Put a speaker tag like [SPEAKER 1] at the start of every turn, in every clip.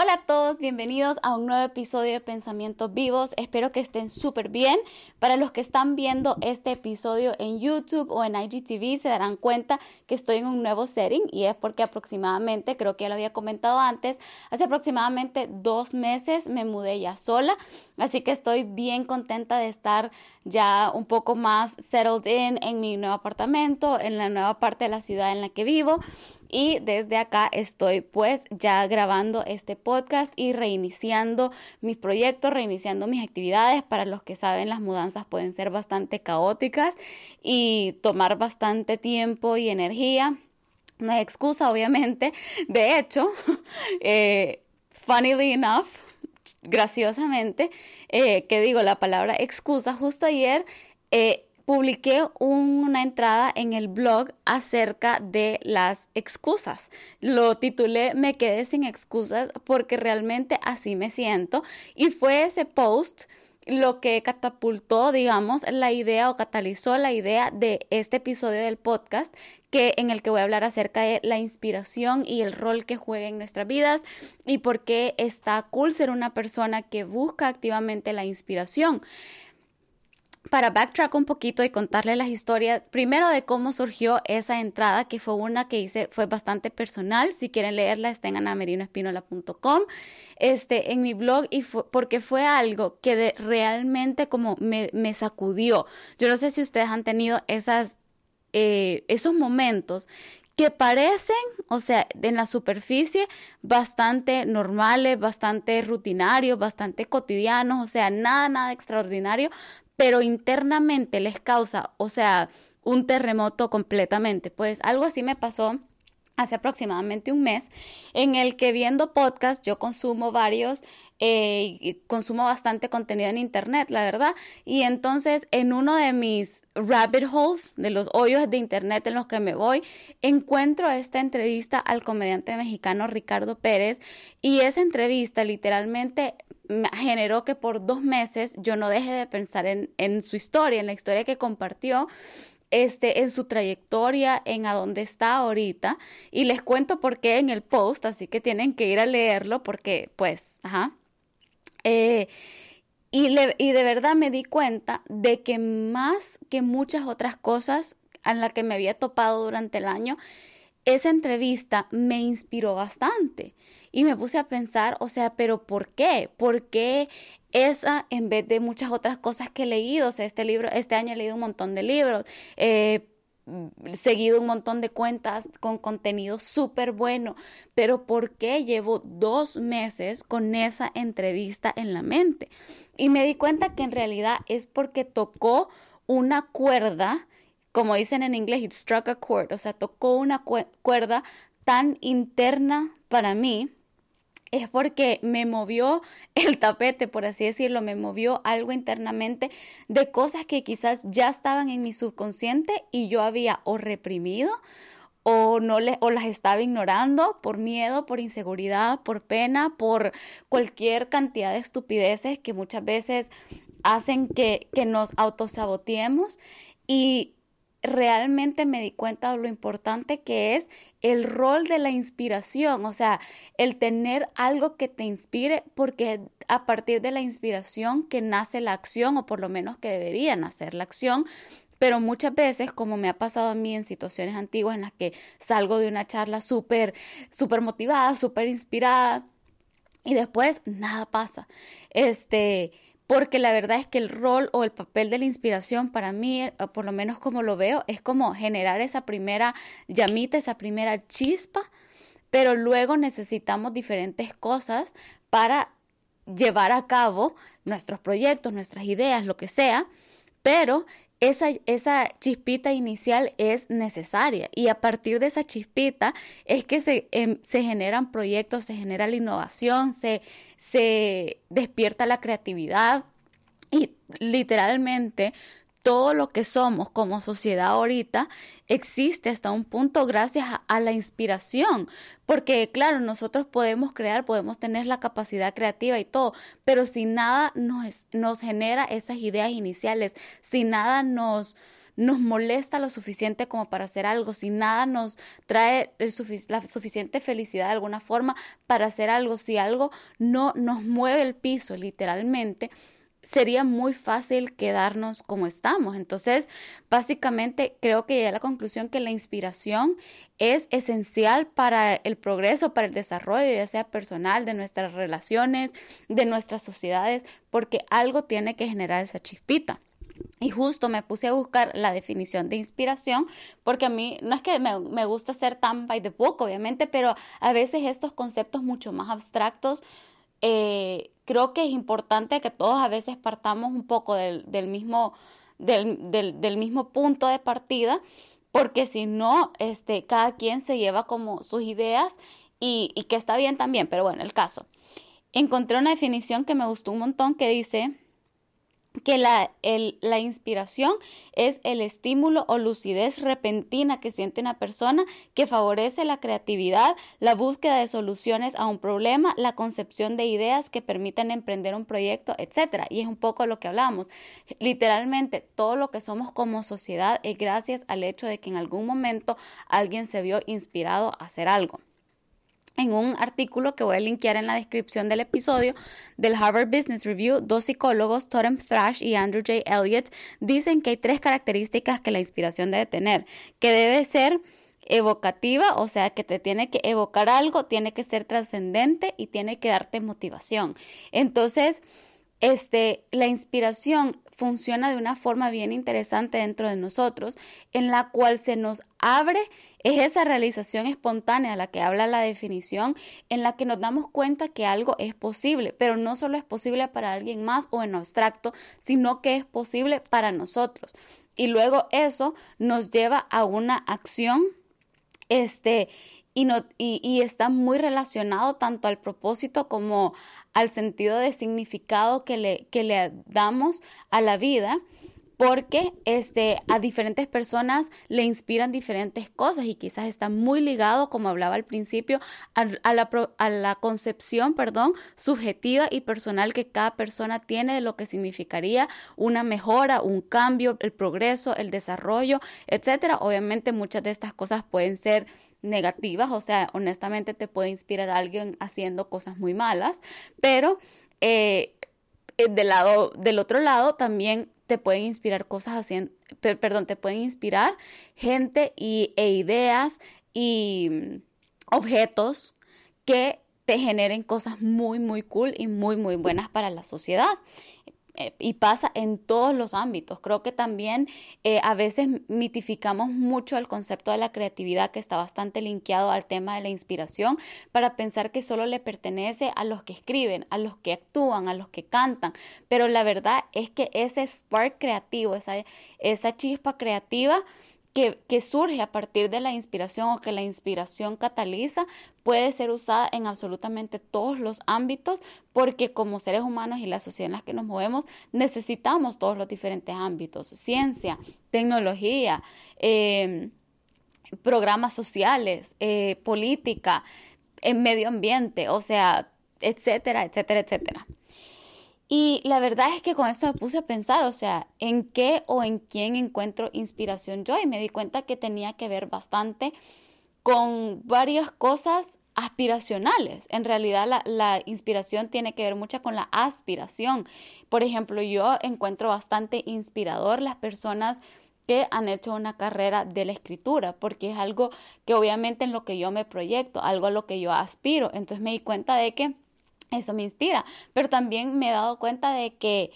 [SPEAKER 1] Hola a todos, bienvenidos a un nuevo episodio de Pensamientos Vivos. Espero que estén súper bien. Para los que están viendo este episodio en YouTube o en IGTV, se darán cuenta que estoy en un nuevo setting y es porque aproximadamente, creo que ya lo había comentado antes, hace aproximadamente dos meses me mudé ya sola. Así que estoy bien contenta de estar ya un poco más settled in en mi nuevo apartamento, en la nueva parte de la ciudad en la que vivo y desde acá estoy pues ya grabando este podcast y reiniciando mis proyectos, reiniciando mis actividades. Para los que saben, las mudanzas pueden ser bastante caóticas y tomar bastante tiempo y energía. No es excusa, obviamente. De hecho, eh, funnily enough, graciosamente, eh, que digo la palabra excusa, justo ayer eh, publiqué una entrada en el blog acerca de las excusas. Lo titulé Me quedé sin excusas porque realmente así me siento y fue ese post lo que catapultó, digamos, la idea o catalizó la idea de este episodio del podcast que en el que voy a hablar acerca de la inspiración y el rol que juega en nuestras vidas y por qué está cool ser una persona que busca activamente la inspiración para backtrack un poquito y contarle las historias, primero de cómo surgió esa entrada, que fue una que hice, fue bastante personal. Si quieren leerla, está en anamerinoespinola.com, este, en mi blog, y porque fue algo que realmente como me, me, sacudió. Yo no sé si ustedes han tenido esas, eh, esos momentos que parecen, o sea, en la superficie, bastante normales, bastante rutinarios, bastante cotidianos, o sea, nada, nada extraordinario, pero internamente les causa, o sea, un terremoto completamente. Pues algo así me pasó hace aproximadamente un mes, en el que viendo podcast, yo consumo varios, eh, consumo bastante contenido en internet, la verdad, y entonces en uno de mis rabbit holes, de los hoyos de internet en los que me voy, encuentro esta entrevista al comediante mexicano Ricardo Pérez, y esa entrevista literalmente generó que por dos meses yo no deje de pensar en, en su historia, en la historia que compartió este, en su trayectoria, en a dónde está ahorita. Y les cuento por qué en el post, así que tienen que ir a leerlo porque, pues, ajá. Eh, y, y de verdad me di cuenta de que más que muchas otras cosas en las que me había topado durante el año, esa entrevista me inspiró bastante y me puse a pensar, o sea, pero ¿por qué? ¿Por qué esa en vez de muchas otras cosas que he leído? O sea, este libro, este año he leído un montón de libros, he seguido un montón de cuentas con contenido súper bueno, pero ¿por qué llevo dos meses con esa entrevista en la mente? Y me di cuenta que en realidad es porque tocó una cuerda como dicen en inglés, it struck a chord, o sea, tocó una cuerda tan interna para mí, es porque me movió el tapete, por así decirlo, me movió algo internamente de cosas que quizás ya estaban en mi subconsciente y yo había o reprimido o no o las estaba ignorando por miedo, por inseguridad, por pena, por cualquier cantidad de estupideces que muchas veces hacen que, que nos autosaboteemos. Y realmente me di cuenta de lo importante que es el rol de la inspiración, o sea, el tener algo que te inspire, porque a partir de la inspiración que nace la acción, o por lo menos que debería nacer la acción, pero muchas veces, como me ha pasado a mí en situaciones antiguas en las que salgo de una charla súper, súper motivada, súper inspirada, y después nada pasa. Este, porque la verdad es que el rol o el papel de la inspiración para mí, eh, por lo menos como lo veo, es como generar esa primera llamita, esa primera chispa, pero luego necesitamos diferentes cosas para llevar a cabo nuestros proyectos, nuestras ideas, lo que sea, pero esa, esa, chispita inicial es necesaria. Y a partir de esa chispita es que se, em, se generan proyectos, se genera la innovación, se, se despierta la creatividad. Y literalmente todo lo que somos como sociedad ahorita existe hasta un punto gracias a, la inspiración, porque claro, nosotros podemos crear, podemos tener la capacidad creativa y todo, pero si nada nos, nos genera esas ideas iniciales, si nada nos nos molesta lo suficiente como para hacer algo, si nada nos trae la suficiente felicidad de alguna forma para hacer algo, si algo no nos mueve el piso literalmente, sería muy fácil quedarnos como estamos. Entonces, básicamente creo que llegué a la conclusión que la inspiración es esencial para el progreso, para el desarrollo, ya sea personal, de nuestras relaciones, de nuestras sociedades, porque algo tiene que generar esa chispita. Y justo me puse a buscar la definición de inspiración, porque a mí no es que me, gusta ser tan by the book, obviamente, pero a veces estos conceptos mucho más abstractos eh, creo que es importante que todos a veces partamos un poco del, mismo, del, mismo punto de partida, porque si no, este, cada quien se lleva como sus ideas y, y que está bien también, pero bueno, el caso. Encontré una definición que me gustó un montón que dice que la, la, inspiración es el estímulo o lucidez repentina que siente una persona que favorece la creatividad, la búsqueda de soluciones a un problema, la concepción de ideas que permiten emprender un proyecto, etc. Y es un poco lo que hablamos. Literalmente, todo lo que somos como sociedad es gracias al hecho de que en algún momento alguien se vio inspirado a hacer algo en un artículo que voy a linkear en la descripción del episodio del Harvard Business Review, dos psicólogos, Totem Thrash y Andrew J. Elliott, dicen que hay tres características que la inspiración debe tener, que debe ser evocativa, o sea, que te tiene que evocar algo, tiene que ser trascendente y tiene que darte motivación. Entonces, este, la inspiración funciona de una forma bien interesante dentro de nosotros, en la cual se nos abre, es esa realización espontánea a la que habla la definición, en la que nos damos cuenta que algo es posible, pero no solo es posible para alguien más o en abstracto, sino que es posible para nosotros. Y luego eso nos lleva a una acción, este, y, no, y, está muy relacionado tanto al propósito como al sentido de significado que le, damos a la vida porque este, a diferentes personas le inspiran diferentes cosas y quizás está muy ligado, como hablaba al principio, a, la, concepción, subjetiva y personal que cada persona tiene de lo que significaría una mejora, un cambio, el progreso, el desarrollo, etcétera. Obviamente muchas de estas cosas pueden ser negativas, o sea, honestamente te puede inspirar alguien haciendo cosas muy malas, pero eh, eh, del lado, del otro lado también te pueden inspirar cosas haciendo, perdón, te pueden inspirar gente y, e ideas y mm, objetos que te generen cosas muy, muy cool y muy, muy buenas para la sociedad. Eh, y pasa en todos los ámbitos. Creo que también eh, a veces mitificamos mucho el concepto de la creatividad que está bastante linkeado al tema de la inspiración para pensar que solo le pertenece a los que escriben, a los que actúan, a los que cantan. Pero la verdad es que ese spark creativo, esa, esa chispa creativa, que, surge a partir de la inspiración o que la inspiración cataliza puede ser usada en absolutamente todos los ámbitos porque como seres humanos y la sociedad en la que nos movemos necesitamos todos los diferentes ámbitos, ciencia, tecnología, em, programas sociales, eh, política, en medio ambiente, o sea, etcétera, etcétera, etcétera. Y la verdad es que con esto me puse a pensar, o sea, en qué o en quién encuentro inspiración yo y me di cuenta que tenía que ver bastante con varias cosas aspiracionales. En realidad la, inspiración tiene que ver mucho con la aspiración. Por ejemplo, yo encuentro bastante inspirador las personas que han hecho una carrera de la escritura, porque es algo que obviamente en lo que yo me proyecto, algo a lo que yo aspiro. Entonces me di cuenta de que eso me inspira, pero también me he dado cuenta de que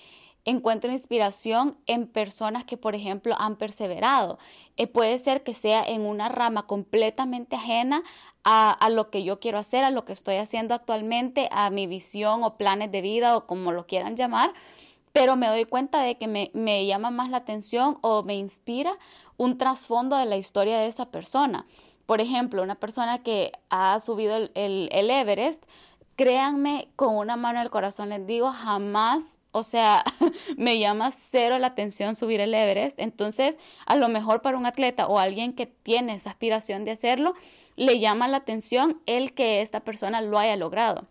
[SPEAKER 1] encuentro inspiración en personas que, por ejemplo, han perseverado. Eh, puede ser que sea en una rama completamente ajena a, lo que yo quiero hacer, a lo que estoy haciendo actualmente, a mi visión o planes de vida o como lo quieran llamar, pero me doy cuenta de que me, me llama más la atención o me inspira un trasfondo de la historia de esa persona. Por ejemplo, una persona que ha subido el, el Everest, créanme, con una mano en el corazón les digo, jamás, o sea, me llama cero la atención subir el Everest. Entonces, a lo mejor para un atleta o alguien que tiene esa aspiración de hacerlo, le llama la atención el que esta persona lo haya logrado.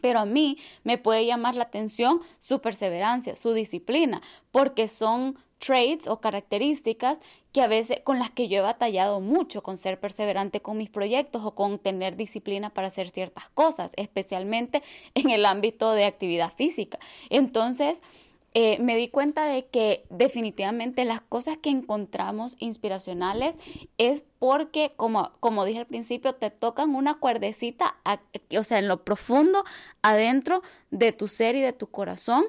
[SPEAKER 1] Pero a mí me puede llamar la atención su perseverancia, su disciplina, porque son traits o características que a veces con las que yo he batallado mucho con ser perseverante con mis proyectos o con tener disciplina para hacer ciertas cosas, especialmente en el ámbito de actividad física. Entonces, eh, me di cuenta de que definitivamente las cosas que encontramos inspiracionales es porque, como, como dije al principio, te tocan una cuerdecita, o sea, en lo profundo, adentro de tu ser y de tu corazón,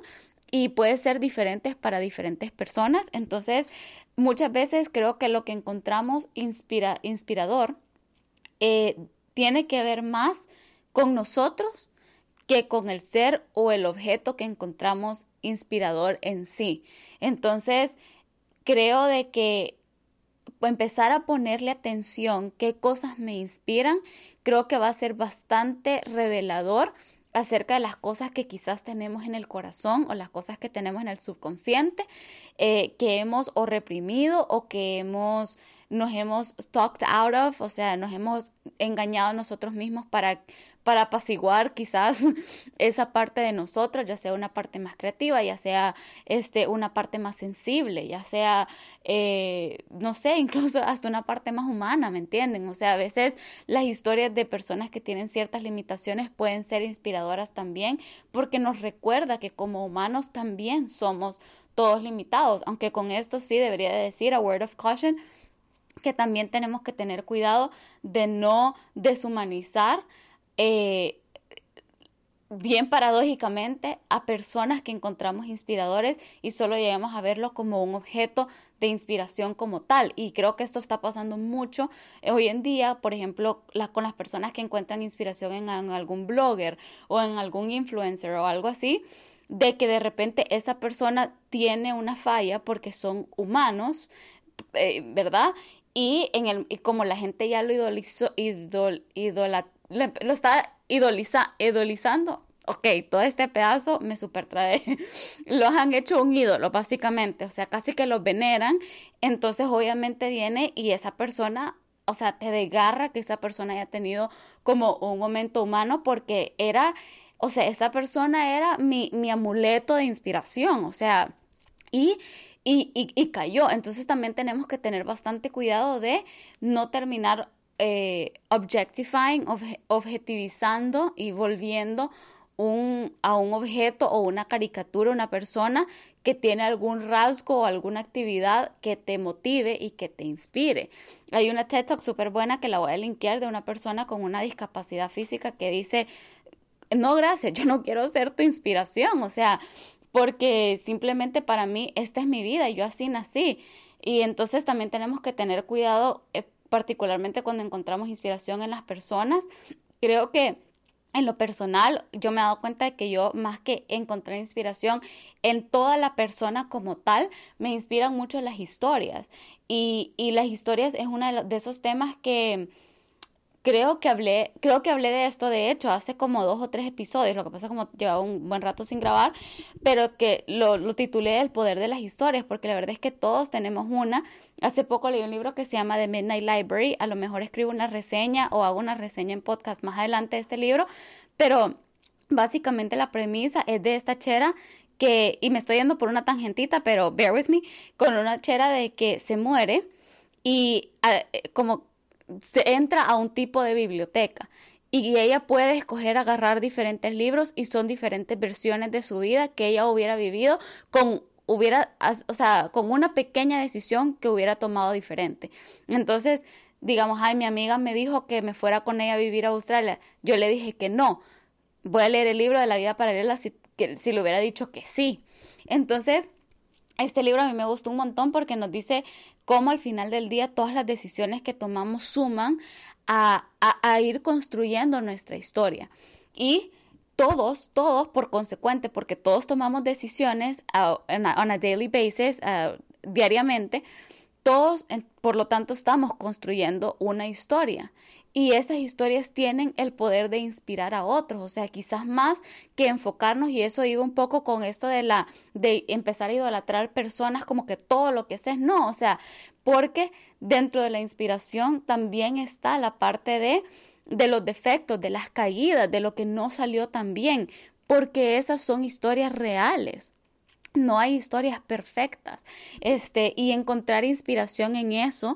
[SPEAKER 1] y puede ser diferentes para diferentes personas. Entonces, muchas veces creo que lo que encontramos inspira, inspirador eh, tiene que ver más con nosotros que con el ser o el objeto que encontramos inspirador en sí. Entonces, creo de que empezar a ponerle atención qué cosas me inspiran, creo que va a ser bastante revelador acerca de las cosas que quizás tenemos en el corazón o las cosas que tenemos en el subconsciente eh, que hemos o reprimido o que hemos nos hemos talked out of, o sea, nos hemos engañado nosotros mismos para, para apaciguar quizás esa parte de nosotros, ya sea una parte más creativa, ya sea este, una parte más sensible, ya sea, eh, no sé, incluso hasta una parte más humana, ¿me entienden? O sea, a veces las historias de personas que tienen ciertas limitaciones pueden ser inspiradoras también porque nos recuerda que como humanos también somos todos limitados, aunque con esto sí debería decir a word of caution que también tenemos que tener cuidado de no deshumanizar eh, bien paradójicamente a personas que encontramos inspiradores y solo llegamos a verlo como un objeto de inspiración como tal. Y creo que esto está pasando mucho hoy en día, por ejemplo, con las personas que encuentran inspiración en, algún blogger o en algún influencer o algo así de que de repente esa persona tiene una falla porque son humanos, eh, ¿verdad? Y, en el, y como la gente ya lo idolizó, idol, lo está idoliza, idolizando, ok, todo este pedazo me super trae, los han hecho un ídolo básicamente, o sea, casi que los veneran, entonces obviamente viene y esa persona, o sea, te desgarra que esa persona haya tenido como un momento humano porque era, o sea, esta persona era mi, mi amuleto de inspiración, o sea, y y, cayó. Entonces también tenemos que tener bastante cuidado de no terminar eh, objectifying, objetivizando y volviendo a un objeto o una caricatura, una persona que tiene algún rasgo o alguna actividad que te motive y que te inspire. Hay una TED Talk súper buena que la voy a linkear de una persona con una discapacidad física que dice, no, gracias, yo no quiero ser tu inspiración, o sea, porque simplemente para mí esta es mi vida, yo así nací. Y entonces también tenemos que tener cuidado, eh, particularmente cuando encontramos inspiración en las personas. Creo que en lo personal, yo me he dado cuenta de que yo, más que encontrar inspiración en toda la persona como tal, me inspiran mucho las historias. Y, y las historias es uno de esos temas que creo que hablé, creo que hablé de esto de hecho hace como dos o tres episodios, lo que pasa como llevaba un buen rato sin grabar, pero que lo, lo titulé El poder de las historias, porque la verdad es que todos tenemos una. Hace poco leí un libro que se llama The Midnight Library, a lo mejor escribo una reseña o hago una reseña en podcast más adelante de este libro, pero básicamente la premisa es de esta chera que, y me estoy yendo por una tangentita, pero bear with me, con una chera de que se muere y ah, como se entra a un tipo de biblioteca y ella puede escoger agarrar diferentes libros y son diferentes versiones de su vida que ella hubiera vivido con hubiera, o sea, con una pequeña decisión que hubiera tomado diferente. Entonces, digamos, ay, mi amiga me dijo que me fuera con ella a vivir a Australia. Yo le dije que no. Voy a leer el libro de la vida paralela si, que, si le hubiera dicho que sí. Entonces, este libro a mí me gustó un montón porque nos dice cómo al final del día todas las decisiones que tomamos suman a, ir construyendo nuestra historia. Y todos, todos por consecuente, porque todos tomamos decisiones on, a, daily basis, diariamente, todos, por lo tanto, estamos construyendo una historia. Y esas historias tienen el poder de inspirar a otros, o sea, quizás más que enfocarnos, y eso iba un poco con esto de la, de empezar a idolatrar personas como que todo lo que sé no, o sea, porque dentro de la inspiración también está la parte de, de los defectos, de las caídas, de lo que no salió tan bien, porque esas son historias reales. no hay historias perfectas. Este, y encontrar inspiración en eso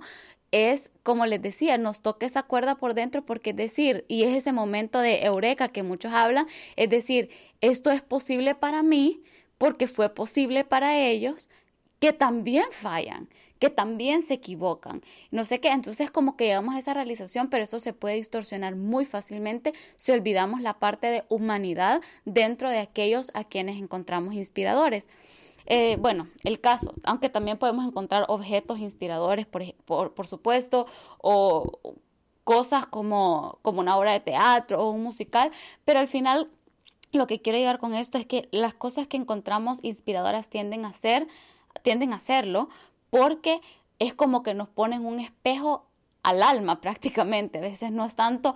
[SPEAKER 1] es, como les decía, nos toca esa cuerda por dentro porque es decir, y es ese momento de eureka que muchos hablan, es decir, esto es posible para mí porque fue posible para ellos que también fallan, que también se equivocan. No sé qué, entonces como que llegamos a esa realización, pero eso se puede distorsionar muy fácilmente si olvidamos la parte de humanidad dentro de aquellos a quienes encontramos inspiradores. Eh, bueno, el caso, aunque también podemos encontrar objetos inspiradores, por, por, supuesto, o cosas como, como una obra de teatro o un musical, pero al final lo que quiero llegar con esto es que las cosas que encontramos inspiradoras tienden a ser, tienden a serlo, porque es como que nos ponen un espejo al alma prácticamente. A veces no es tanto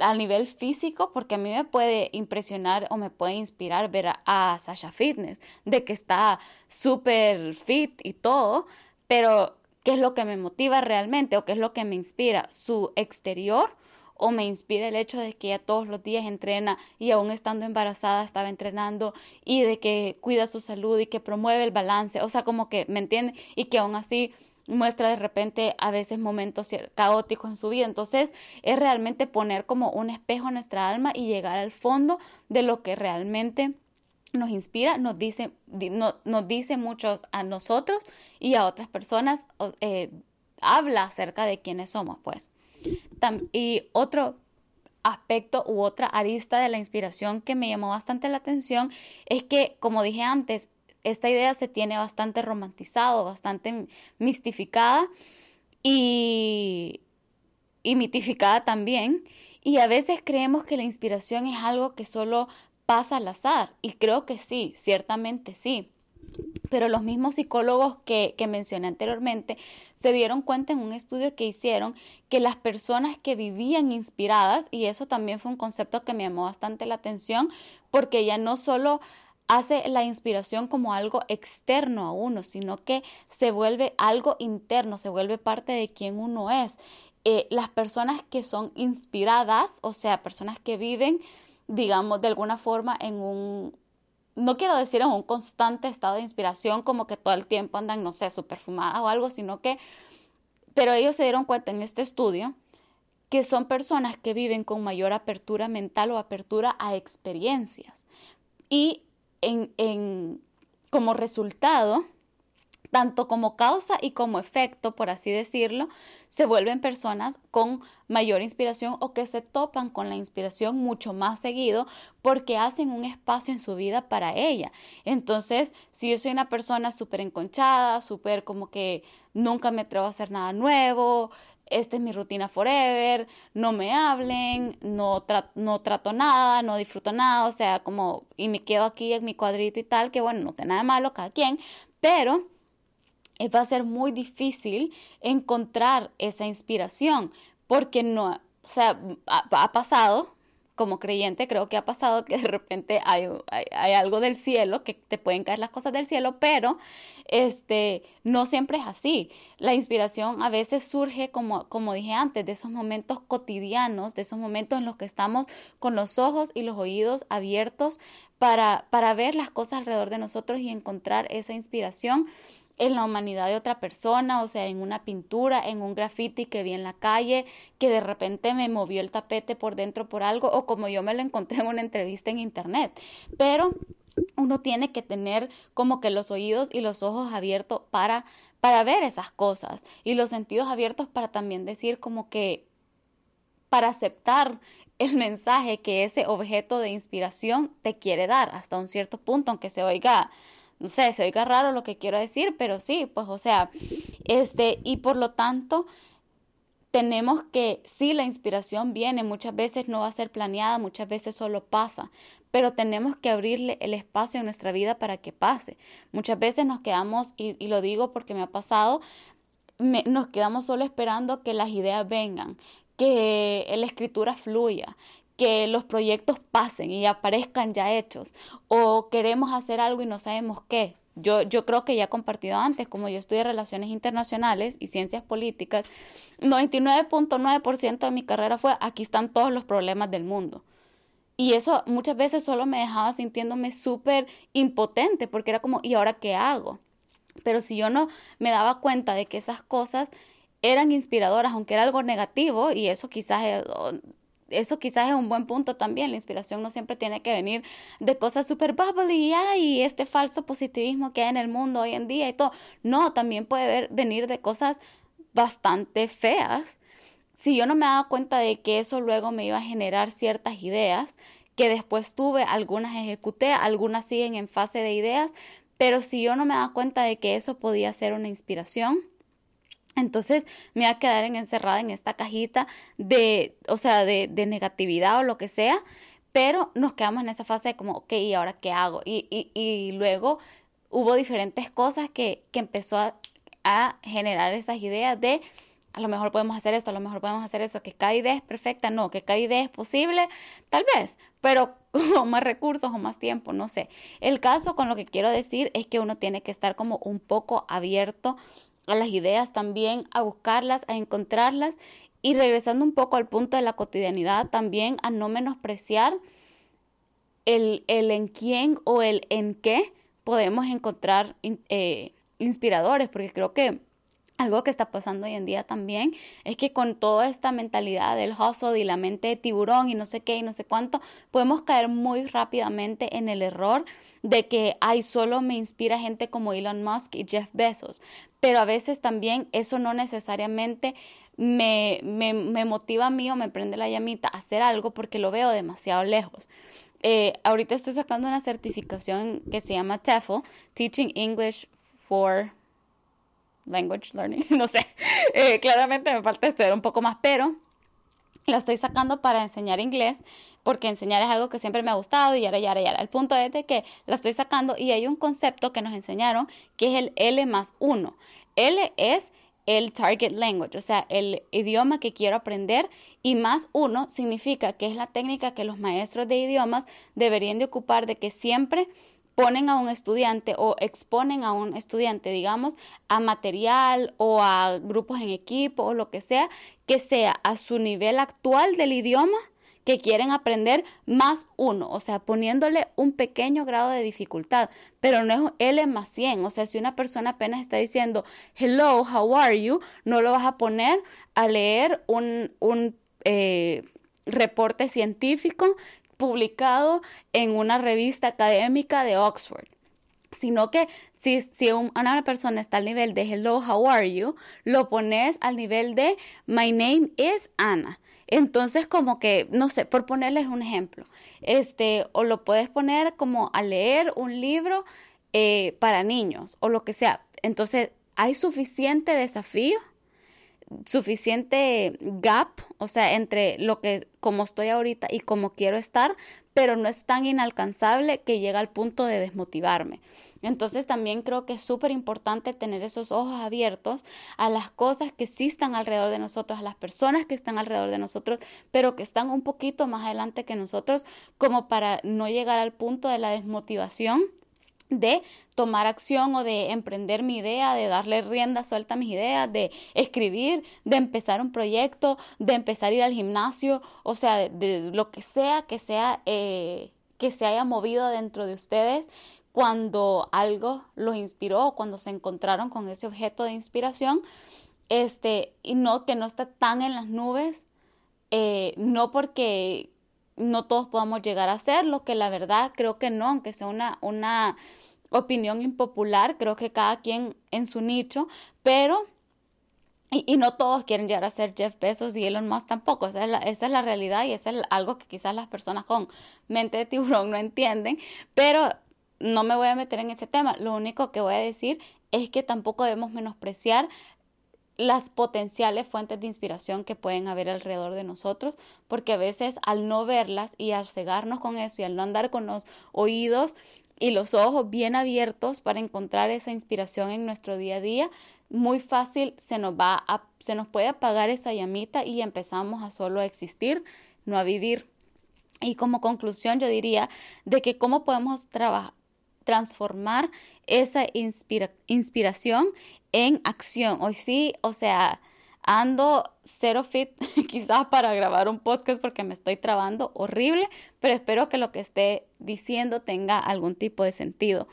[SPEAKER 1] a nivel físico, porque a mí me puede impresionar o me puede inspirar ver a, Sasha Fitness, de que está súper fit y todo, pero ¿qué es lo que me motiva realmente o qué es lo que me inspira? ¿Su exterior? o me inspira el hecho de que ella todos los días entrena y aún estando embarazada estaba entrenando y de que cuida su salud y que promueve el balance, o sea, como que, ¿me entiende? Y que aún así muestra de repente a veces momentos caóticos en su vida. Entonces es realmente poner como un espejo en nuestra alma y llegar al fondo de lo que realmente nos inspira, nos dice, nos dice mucho a nosotros y a otras personas, eh, habla acerca de quiénes somos, pues. y otro aspecto u otra arista de la inspiración que me llamó bastante la atención es que, como dije antes, esta idea se tiene bastante romantizado, bastante mistificada y, y mitificada también. Y a veces creemos que la inspiración es algo que solo pasa al azar. Y creo que sí, ciertamente sí. Pero los mismos psicólogos que, que, mencioné anteriormente se dieron cuenta en un estudio que hicieron que las personas que vivían inspiradas, y eso también fue un concepto que me llamó bastante la atención, porque ya no solo hace la inspiración como algo externo a uno, sino que se vuelve algo interno, se vuelve parte de quien uno es. Eh, las personas que son inspiradas, o sea, personas que viven, digamos, de alguna forma en un, no quiero decir en un constante estado de inspiración, como que todo el tiempo andan, no sé, súper fumadas o algo, sino que, pero ellos se dieron cuenta en este estudio que son personas que viven con mayor apertura mental o apertura a experiencias. Y en, como resultado, tanto como causa y como efecto, por así decirlo, se vuelven personas con mayor inspiración o que se topan con la inspiración mucho más seguido porque hacen un espacio en su vida para ella. Entonces, si yo soy una persona súper enconchada, súper como que nunca me atrevo a hacer nada nuevo, esta es mi rutina forever, no me hablen, no, trato nada, no disfruto nada, o sea, como, y me quedo aquí en mi cuadrito y tal, que bueno, no tiene nada malo cada quien, pero va a ser muy difícil encontrar esa inspiración, porque no, o sea, ha pasado, como creyente creo que ha pasado que de repente hay, hay, algo del cielo, que te pueden caer las cosas del cielo, pero este, no siempre es así. La inspiración a veces surge, como, como dije antes, de esos momentos cotidianos, de esos momentos en los que estamos con los ojos y los oídos abiertos para, para ver las cosas alrededor de nosotros y encontrar esa inspiración en la humanidad de otra persona, o sea, en una pintura, en un graffiti que vi en la calle, que de repente me movió el tapete por dentro por algo, o como yo me lo encontré en una entrevista en internet. Pero uno tiene que tener como que los oídos y los ojos abiertos para, para ver esas cosas y los sentidos abiertos para también decir como que para aceptar el mensaje que ese objeto de inspiración te quiere dar hasta un cierto punto, aunque se oiga no sé, se oiga raro lo que quiero decir, pero sí, pues o sea, este, y por lo tanto, tenemos que, sí, la inspiración viene, muchas veces no va a ser planeada, muchas veces solo pasa, pero tenemos que abrirle el espacio en nuestra vida para que pase. Muchas veces nos quedamos, y, lo digo porque me ha pasado, nos quedamos solo esperando que las ideas vengan, que la escritura fluya, que los proyectos pasen y aparezcan ya hechos o queremos hacer algo y no sabemos qué. Yo, yo creo que ya he compartido antes, como yo estudié Relaciones Internacionales y Ciencias Políticas, 99.9% de mi carrera fue aquí están todos los problemas del mundo. Y eso muchas veces solo me dejaba sintiéndome súper impotente porque era como, ¿y ahora qué hago? Pero si yo no me daba cuenta de que esas cosas eran inspiradoras, aunque era algo negativo, y eso quizás eso quizás es un buen punto también. La inspiración no siempre tiene que venir de cosas súper bubbly y este falso positivismo que hay en el mundo hoy en día y todo. No, también puede venir de cosas bastante feas si yo no me daba cuenta de que eso luego me iba a generar ciertas ideas, que después tuve, algunas ejecuté, algunas siguen en fase de ideas, pero si yo no me daba cuenta de que eso podía ser una inspiración, entonces me iba a quedar encerrada en esta cajita de, o sea, de, negatividad o lo que sea, pero nos quedamos en esa fase de como, ok, ¿y ahora qué hago? Y, y, luego hubo diferentes cosas que, que empezó a, a generar esas ideas de a lo mejor podemos hacer esto, a lo mejor podemos hacer eso, que cada idea es perfecta, no, que cada idea es posible, tal vez, pero con más recursos o más tiempo, no sé. El caso con lo que quiero decir es que uno tiene que estar como un poco abierto las ideas también, a buscarlas, a encontrarlas. Y regresando un poco al punto de la cotidianidad, también a no menospreciar el, el en quién o el en qué podemos encontrar eh, inspiradores, porque creo que algo que está pasando hoy en día también es que con toda esta mentalidad del hustle y la mente de tiburón y no sé qué y no sé cuánto, podemos caer muy rápidamente en el error de que, ay, solo me inspira gente como Elon Musk y Jeff Bezos. Pero a veces también eso no necesariamente me, me, me motiva a mí o me prende la llamita a hacer algo porque lo veo demasiado lejos. Eh, ahorita estoy sacando una certificación que se llama TEFL, Teaching English for language learning, no sé, eh, claramente me falta estudiar un poco más, pero la estoy sacando para enseñar inglés, porque enseñar es algo que siempre me ha gustado y ahora, y ahora, ahora. El punto es de que la estoy sacando y hay un concepto que nos enseñaron que es el L más uno. L es el target language, o sea, el idioma que quiero aprender y más uno significa que es la técnica que los maestros de idiomas deberían de ocupar de que siempre ponen a un estudiante o exponen a un estudiante, digamos, a material o a grupos en equipo o lo que sea, que sea a su nivel actual del idioma que quieren aprender más uno, o sea, poniéndole un pequeño grado de dificultad, pero no es L más 100, o sea, si una persona apenas está diciendo, hello, how are you, no lo vas a poner a leer un, un eh, reporte científico publicado en una revista académica de Oxford sino que si, si una persona está al nivel de hello, how are you, lo pones al nivel de my name is Anna. Entonces, como que, no sé, por ponerles un ejemplo, este, o lo puedes poner como a leer un libro eh, para niños o lo que sea. Entonces, hay suficiente desafío suficiente gap, o sea, entre lo que como estoy ahorita y como quiero estar, pero no es tan inalcanzable que llega al punto de desmotivarme. Entonces también creo que es súper importante tener esos ojos abiertos a las cosas que sí están alrededor de nosotros, a las personas que están alrededor de nosotros, pero que están un poquito más adelante que nosotros, como para no llegar al punto de la desmotivación de tomar acción o de emprender mi idea, de darle rienda suelta a mis ideas, de escribir, de empezar un proyecto, de empezar a ir al gimnasio, o sea, de, lo que sea que sea eh, que se haya movido dentro de ustedes cuando algo los inspiró, cuando se encontraron con ese objeto de inspiración, este, y no que no está tan en las nubes, eh, no porque no todos podamos llegar a hacerlo, que la verdad creo que no, aunque sea una, una opinión impopular, creo que cada quien en su nicho, pero... Y, no todos quieren llegar a ser Jeff Bezos y Elon Musk tampoco. Esa es la, esa es la realidad y eso es algo que quizás las personas con mente de tiburón no entienden. Pero no me voy a meter en ese tema. Lo único que voy a decir es que tampoco debemos menospreciar las potenciales fuentes de inspiración que pueden haber alrededor de nosotros, porque a veces al no verlas y al cegarnos con eso y al no andar con los oídos y los ojos bien abiertos para encontrar esa inspiración en nuestro día a día, muy fácil se nos va a, se nos puede apagar esa llamita y empezamos a solo existir, no a vivir. Y como conclusión yo diría de que cómo podemos trabajar transformar esa inspiración en acción. Hoy sí, o sea, Ando cero fit quizás para grabar un podcast porque me estoy trabando horrible, pero espero que lo que esté diciendo tenga algún tipo de sentido.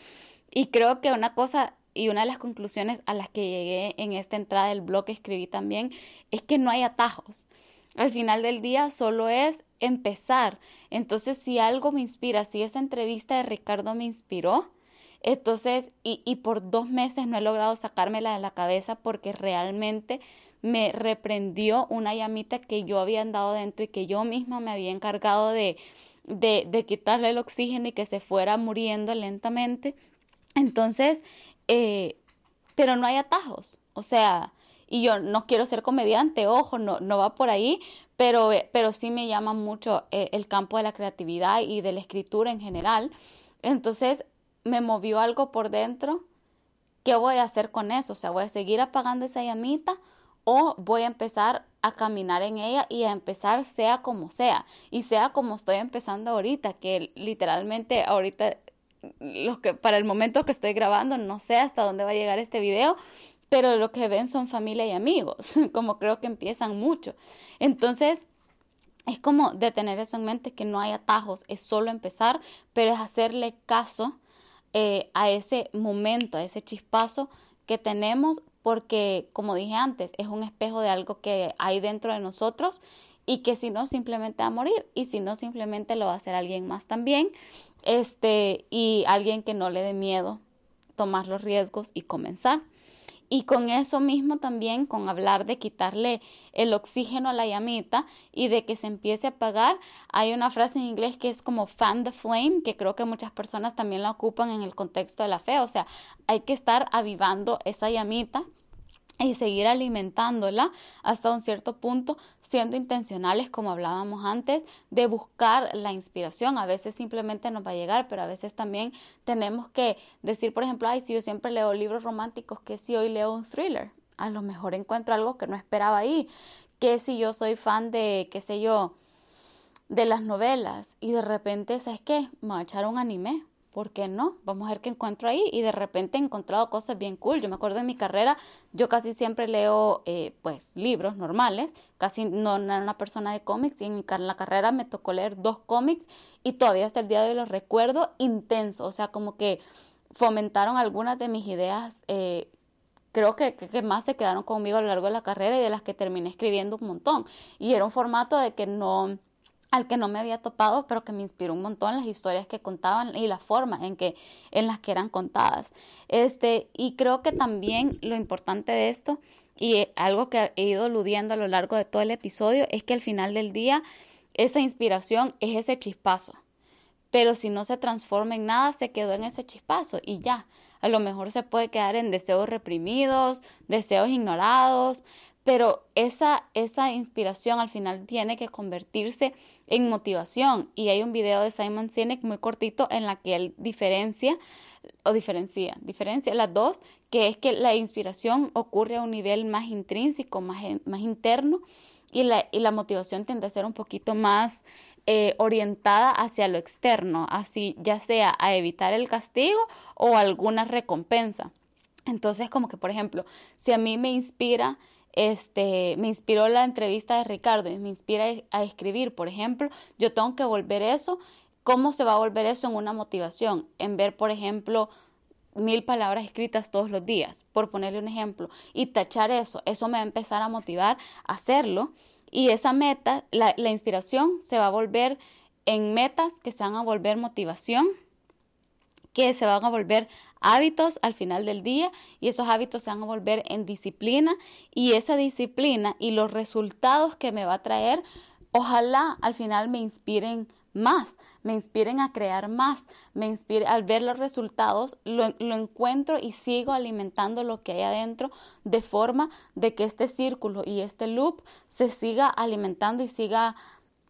[SPEAKER 1] Y creo que una cosa y una de las conclusiones a las que llegué en esta entrada del blog que escribí también es que no hay atajos. Al final del día solo es empezar. Entonces, si algo me inspira, si esa entrevista de Ricardo me inspiró, entonces, y, y por dos meses no he logrado sacármela de la cabeza porque realmente me reprendió una llamita que yo había andado dentro y que yo misma me había encargado de, de, quitarle el oxígeno y que se fuera muriendo lentamente. Entonces, eh, pero no hay atajos. O sea, y yo no quiero ser comediante, ojo, no, no va por ahí, pero, eh, pero sí me llama mucho eh, el campo de la creatividad y de la escritura en general. Entonces me movió algo por dentro. ¿Qué voy a hacer con eso? O sea, voy a seguir apagando esa llamita o voy a empezar a caminar en ella y a empezar sea como sea y sea como estoy empezando ahorita, que literalmente ahorita lo que para el momento que estoy grabando no sé hasta dónde va a llegar este video, pero lo que ven son familia y amigos, como creo que empiezan mucho. Entonces, es como de tener eso en mente, que no hay atajos, es solo empezar, pero es hacerle caso eh, a ese momento, a ese chispazo que tenemos, porque como dije antes, es un espejo de algo que hay dentro de nosotros y que si no simplemente va a morir y si no simplemente lo va a hacer alguien más también, este y alguien que no le dé miedo tomar los riesgos y comenzar. Y con eso mismo también, con hablar de quitarle el oxígeno a la llamita y de que se empiece a apagar, hay una frase en inglés que es como fan the flame, que creo que muchas personas también la ocupan en el contexto de la fe. O sea, hay que estar avivando esa llamita y seguir alimentándola hasta un cierto punto, siendo intencionales, como hablábamos antes, de buscar la inspiración. A veces simplemente nos va a llegar, pero a veces también tenemos que decir, por ejemplo, ay, si yo siempre leo libros románticos, que si hoy leo un thriller, a lo mejor encuentro algo que no esperaba ahí, que si yo soy fan de, qué sé yo, de las novelas y de repente, ¿sabes qué? Me voy a echar un anime ¿por qué no? Vamos a ver qué encuentro ahí. Y de repente he encontrado cosas bien cool. Yo me acuerdo en mi carrera, yo casi siempre leo, eh, pues, libros normales. Casi no era una persona de cómics. Y en, mi, la carrera me tocó leer dos cómics y todavía hasta el día de hoy los recuerdo intenso. O sea, como que fomentaron algunas de mis ideas. Eh, creo que, que, más se quedaron conmigo a lo largo de la carrera y de las que terminé escribiendo un montón. Y era un formato de que no al que no me había topado, pero que me inspiró un montón las historias que contaban y la forma en que en las que eran contadas. Este, y creo que también lo importante de esto y algo que he ido aludiendo a lo largo de todo el episodio es que al final del día esa inspiración es ese chispazo. Pero si no se transforma en nada, se quedó en ese chispazo y ya. A lo mejor se puede quedar en deseos reprimidos, deseos ignorados, pero esa, esa inspiración al final tiene que convertirse en motivación. Y hay un video de Simon Sinek muy cortito en la que él diferencia o diferencia, diferencia las dos, que es que la inspiración ocurre a un nivel más intrínseco, más, más interno, y la, y la motivación tiende a ser un poquito más eh, orientada hacia lo externo, así ya sea a evitar el castigo o alguna recompensa. Entonces, como que, por ejemplo, si a mí me inspira este, me inspiró la entrevista de Ricardo y me inspira a escribir, por ejemplo, yo tengo que volver eso, ¿cómo se va a volver eso en una motivación? En ver, por ejemplo, mil palabras escritas todos los días, por ponerle un ejemplo, y tachar eso, eso me va a empezar a motivar a hacerlo y esa meta, la, la inspiración se va a volver en metas que se van a volver motivación, que se van a volver hábitos al final del día y esos hábitos se van a volver en disciplina y esa disciplina y los resultados que me va a traer, ojalá al final me inspiren más, me inspiren a crear más, me inspire al ver los resultados, lo, lo, encuentro y sigo alimentando lo que hay adentro de forma de que este círculo y este loop se siga alimentando y siga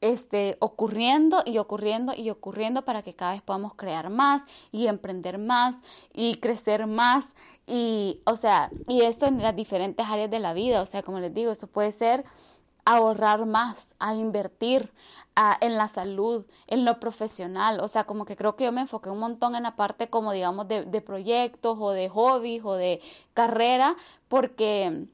[SPEAKER 1] este, ocurriendo y ocurriendo y ocurriendo para que cada vez podamos crear más y emprender más y crecer más y, o sea, y esto en las diferentes áreas de la vida, o sea, como les digo, esto puede ser ahorrar más, a invertir en la salud, en lo profesional, o sea, como que creo que yo me enfoqué un montón en la parte como digamos de, de proyectos o de hobbies o de carrera, porque,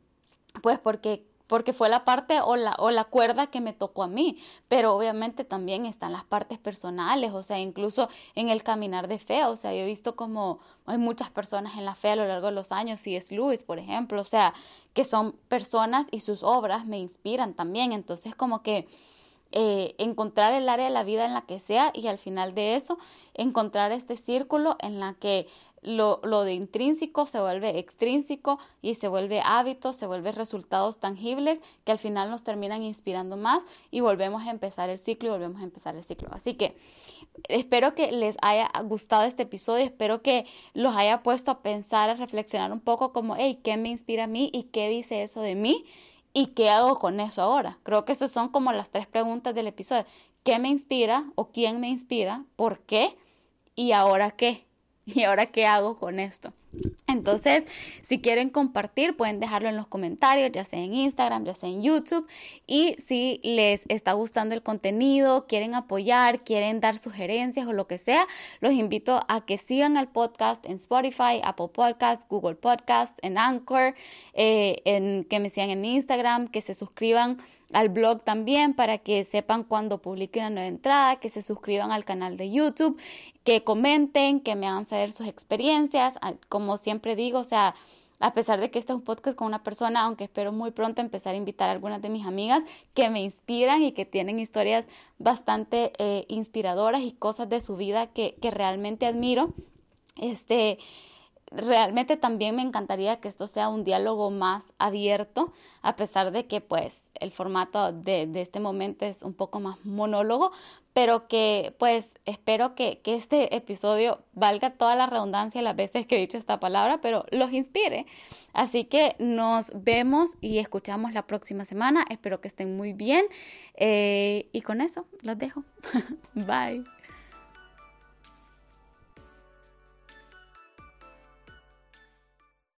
[SPEAKER 1] pues porque porque fue la parte o la, o la cuerda que me tocó a mí, pero obviamente también están las partes personales, o sea, incluso en el caminar de fe, o sea, yo he visto como hay muchas personas en la fe a lo largo de los años, si es Luis, por ejemplo, o sea, que son personas y sus obras me inspiran también, entonces como que eh, encontrar el área de la vida en la que sea y al final de eso encontrar este círculo en la que lo, lo, de intrínseco se vuelve extrínseco y se vuelve hábito, se vuelve resultados tangibles que al final nos terminan inspirando más y volvemos a empezar el ciclo y volvemos a empezar el ciclo. Así que espero que les haya gustado este episodio, espero que los haya puesto a pensar, a reflexionar un poco como, hey, ¿qué me inspira a mí y qué dice eso de mí? ¿Y qué hago con eso ahora? Creo que esas son como las tres preguntas del episodio. ¿Qué me inspira o quién me inspira? ¿Por qué? ¿Y ahora qué? ¿Y ahora qué hago con esto? Entonces, si quieren compartir, pueden dejarlo en los comentarios, ya sea en Instagram, ya sea en YouTube. Y si les está gustando el contenido, quieren apoyar, quieren dar sugerencias o lo que sea, los invito a que sigan el podcast en Spotify, Apple Podcast, Google Podcast, en Anchor, eh, que me sigan en Instagram, que se suscriban al blog también para que sepan cuando publique una nueva entrada, que se suscriban al canal de YouTube, que comenten, que me hagan saber sus experiencias, como siempre digo, o sea, a pesar de que este es un podcast con una persona, aunque espero muy pronto empezar a invitar a algunas de mis amigas que me inspiran y que tienen historias bastante eh, inspiradoras y cosas de su vida que, que realmente admiro. Este, realmente también me encantaría que esto sea un diálogo más abierto, a pesar de que pues el formato de, de este momento es un poco más monólogo, pero que pues espero que, que, este episodio valga toda la redundancia las veces que he dicho esta palabra, pero los inspire. Así que nos vemos y escuchamos la próxima semana. Espero que estén muy bien eh, y con eso los dejo. Bye.